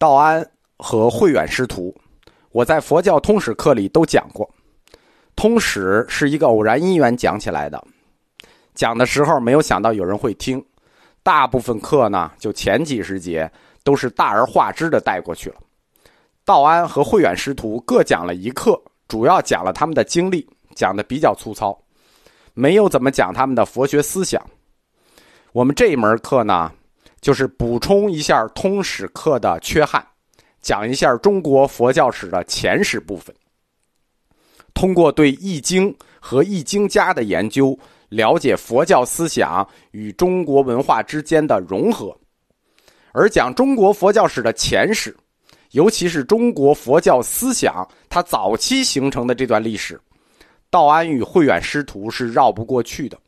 道安和慧远师徒，我在佛教通史课里都讲过。通史是一个偶然因缘讲起来的，讲的时候没有想到有人会听，大部分课呢就前几十节都是大而化之的带过去了。道安和慧远师徒各讲了一课，主要讲了他们的经历，讲的比较粗糙，没有怎么讲他们的佛学思想。我们这一门课呢，就是补充一下通史课的缺憾，讲一下中国佛教史的前史部分。通过对《易经》和《易经家》的研究，了解佛教思想与中国文化之间的融合，而讲中国佛教史的前史，尤其是中国佛教思想它早期形成的这段历史，道安与慧远师徒是绕不过去的。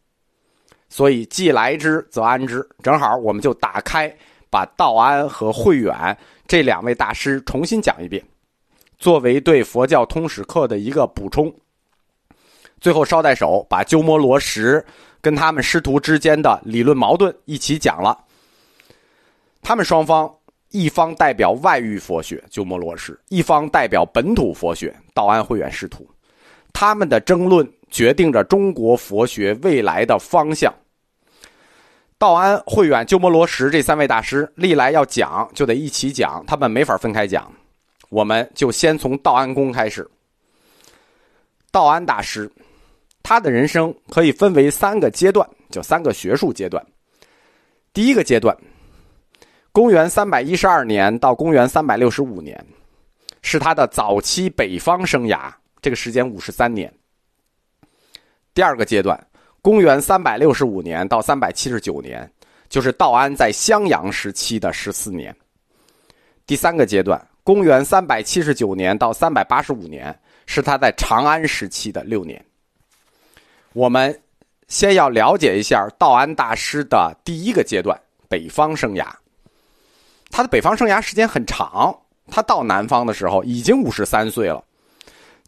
所以，既来之则安之，正好我们就打开，把道安和慧远这两位大师重新讲一遍。作为对佛教通史课的一个补充，最后捎带手把鸠摩罗什跟他们师徒之间的理论矛盾一起讲了。他们双方一方代表外域佛学鸠摩罗什，一方代表本土佛学道安慧远师徒，他们的争论决定着中国佛学未来的方向。道安、慧远、鸠摩罗什这三位大师历来要讲就得一起讲，他们没法分开讲。我们就先从道安公开始。道安大师，他的人生可以分为三个阶段，就三个学术阶段。第一个阶段，公元三百一十二年到公元三百六十五年，是他的早期北方生涯，这个时间五十三年。第二个阶段，公元三百六十五年到三百七十九年，就是道安在襄阳时期的十四年。第三个阶段。公元三百七十九年到三百八十五年是他在长安时期的六年。我们先要了解一下道安大师的第一个阶段——北方生涯。他的北方生涯时间很长，他到南方的时候已经五十三岁了。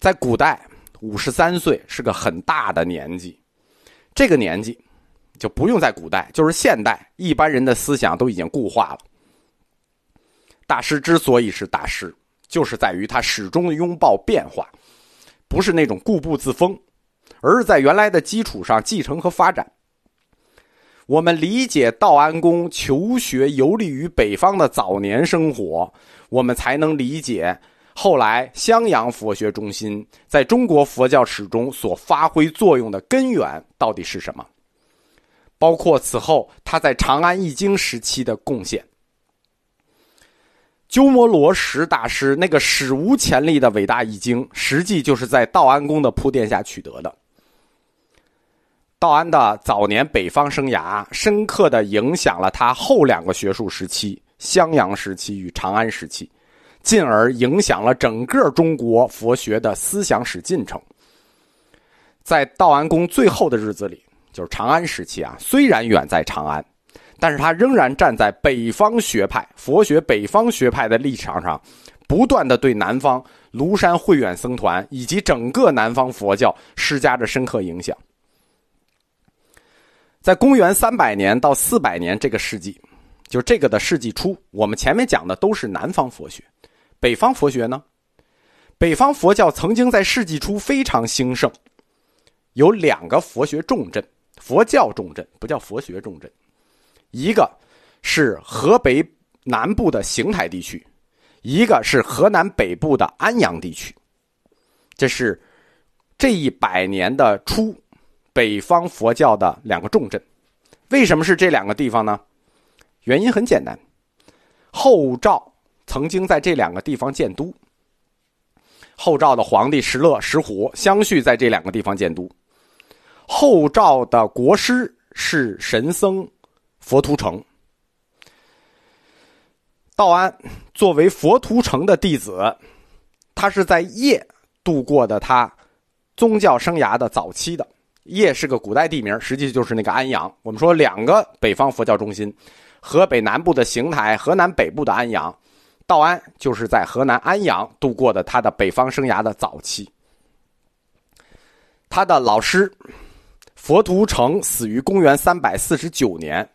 在古代，五十三岁是个很大的年纪。这个年纪就不用在古代，就是现代，一般人的思想都已经固化了。大师之所以是大师，就是在于他始终拥抱变化，不是那种固步自封，而是在原来的基础上继承和发展。我们理解道安公求学游历于北方的早年生活，我们才能理解后来襄阳佛学中心在中国佛教史中所发挥作用的根源到底是什么，包括此后他在长安易经时期的贡献。鸠摩罗什大师那个史无前例的伟大易经，实际就是在道安公的铺垫下取得的。道安的早年北方生涯，深刻的影响了他后两个学术时期——襄阳时期与长安时期，进而影响了整个中国佛学的思想史进程。在道安公最后的日子里，就是长安时期啊，虽然远在长安。但是他仍然站在北方学派佛学北方学派的立场上，不断的对南方庐山慧远僧团以及整个南方佛教施加着深刻影响。在公元三百年到四百年这个世纪，就这个的世纪初，我们前面讲的都是南方佛学，北方佛学呢？北方佛教曾经在世纪初非常兴盛，有两个佛学重镇，佛教重镇不叫佛学重镇。一个是河北南部的邢台地区，一个是河南北部的安阳地区。这是这一百年的初，北方佛教的两个重镇。为什么是这两个地方呢？原因很简单，后赵曾经在这两个地方建都。后赵的皇帝石勒、石虎相续在这两个地方建都。后赵的国师是神僧。佛图澄，道安作为佛图澄的弟子，他是在夜度过的他宗教生涯的早期的。夜是个古代地名，实际就是那个安阳。我们说两个北方佛教中心，河北南部的邢台，河南北部的安阳，道安就是在河南安阳度过的他的北方生涯的早期。他的老师佛图澄死于公元三百四十九年。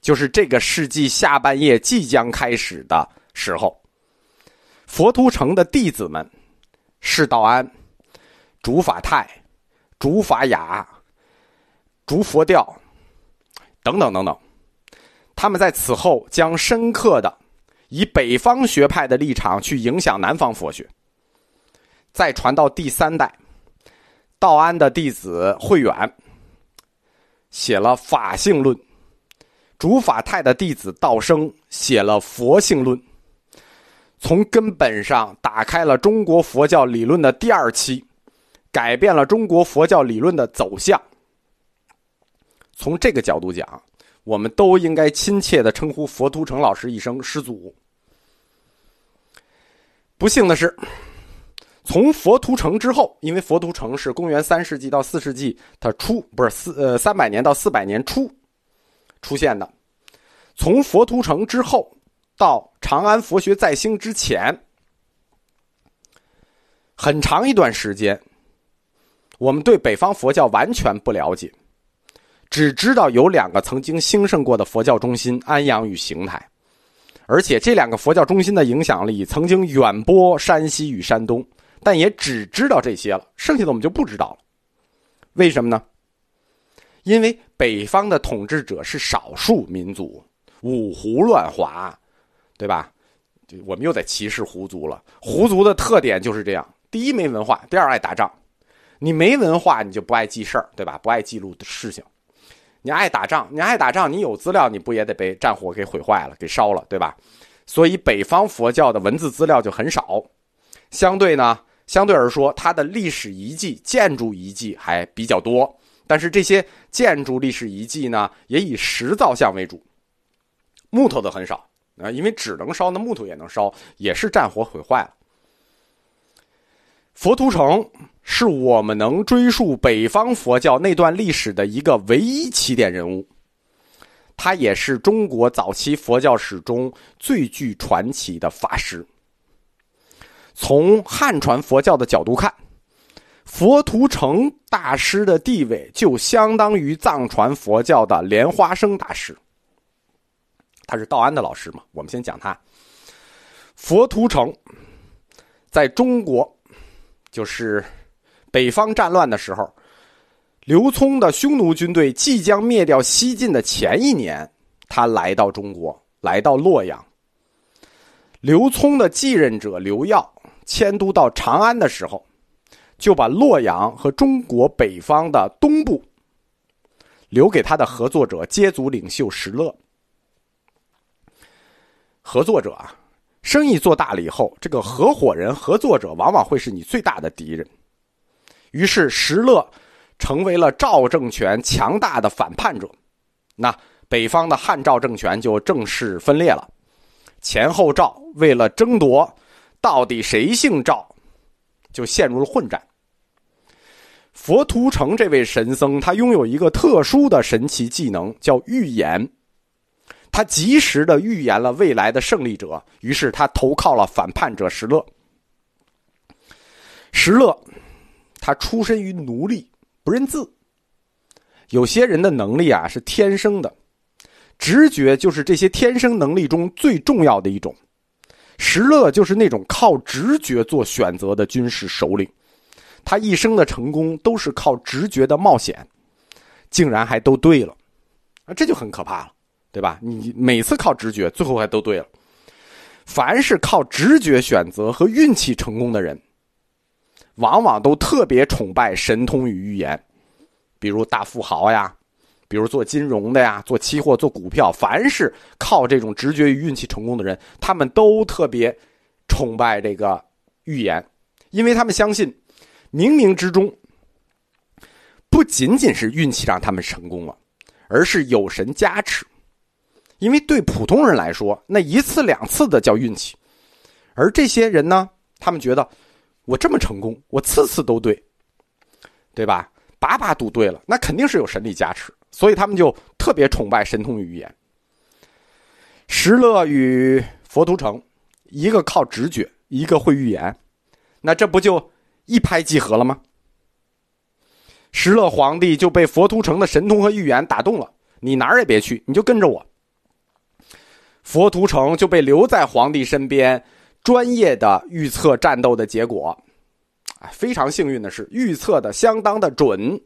就是这个世纪下半叶即将开始的时候，佛图澄的弟子们，释道安、竺法泰、竺法雅、竺佛调等等等等，他们在此后将深刻的以北方学派的立场去影响南方佛学。再传到第三代，道安的弟子慧远写了《法性论》，竺法泰的弟子道生写了《佛性论》，从根本上打开了中国佛教理论的第二期，改变了中国佛教理论的走向。从这个角度讲，我们都应该亲切的称呼佛图澄老师一声师祖。不幸的是。从佛图城之后，因为佛图城是公元三世纪到四世纪，它初不是四呃三百年到四百年初出现的。从佛图城之后到长安佛学再兴之前，很长一段时间，我们对北方佛教完全不了解，只知道有两个曾经兴盛过的佛教中心——安阳与邢台，而且这两个佛教中心的影响力曾经远播山西与山东。但也只知道这些了，剩下的我们就不知道了。为什么呢？因为北方的统治者是少数民族，五胡乱华，对吧？我们又在歧视胡族了。胡族的特点就是这样：第一没文化，第二爱打仗。你没文化，你就不爱记事儿，对吧？不爱记录的事情。你爱打仗，你爱打仗，你有资料，你不也得被战火给毁坏了，给烧了，对吧？所以北方佛教的文字资料就很少，相对呢。相对而说，它的历史遗迹、建筑遗迹还比较多，但是这些建筑历史遗迹呢，也以石造像为主，木头的很少啊，因为纸能烧，那木头也能烧，也是战火毁坏了。佛图澄是我们能追溯北方佛教那段历史的一个唯一起点人物，他也是中国早期佛教史中最具传奇的法师。从汉传佛教的角度看，佛图澄大师的地位就相当于藏传佛教的莲花生大师。他是道安的老师嘛？我们先讲他。佛图澄在中国，就是北方战乱的时候，刘聪的匈奴军队即将灭掉西晋的前一年，他来到中国，来到洛阳。刘聪的继任者刘耀。迁都到长安的时候，就把洛阳和中国北方的东部留给他的合作者接族领袖石勒。合作者啊，生意做大了以后，这个合伙人、合作者往往会是你最大的敌人。于是石勒成为了赵政权强大的反叛者，那北方的汉赵政权就正式分裂了。前后赵为了争夺。到底谁姓赵，就陷入了混战。佛图澄这位神僧，他拥有一个特殊的神奇技能，叫预言。他及时的预言了未来的胜利者，于是他投靠了反叛者石勒。石勒，他出身于奴隶，不认字。有些人的能力啊是天生的，直觉就是这些天生能力中最重要的一种。石勒就是那种靠直觉做选择的军事首领，他一生的成功都是靠直觉的冒险，竟然还都对了，啊，这就很可怕了，对吧？你每次靠直觉，最后还都对了。凡是靠直觉选择和运气成功的人，往往都特别崇拜神通与预言，比如大富豪呀。比如做金融的呀，做期货、做股票，凡是靠这种直觉与运气成功的人，他们都特别崇拜这个预言，因为他们相信，冥冥之中不仅仅是运气让他们成功了，而是有神加持。因为对普通人来说，那一次两次的叫运气，而这些人呢，他们觉得我这么成功，我次次都对，对吧？把把赌对了，那肯定是有神力加持。所以他们就特别崇拜神通与预言。石勒与佛图澄，一个靠直觉，一个会预言，那这不就一拍即合了吗？石勒皇帝就被佛图澄的神通和预言打动了，你哪儿也别去，你就跟着我。佛图澄就被留在皇帝身边，专业的预测战斗的结果。非常幸运的是，预测的相当的准。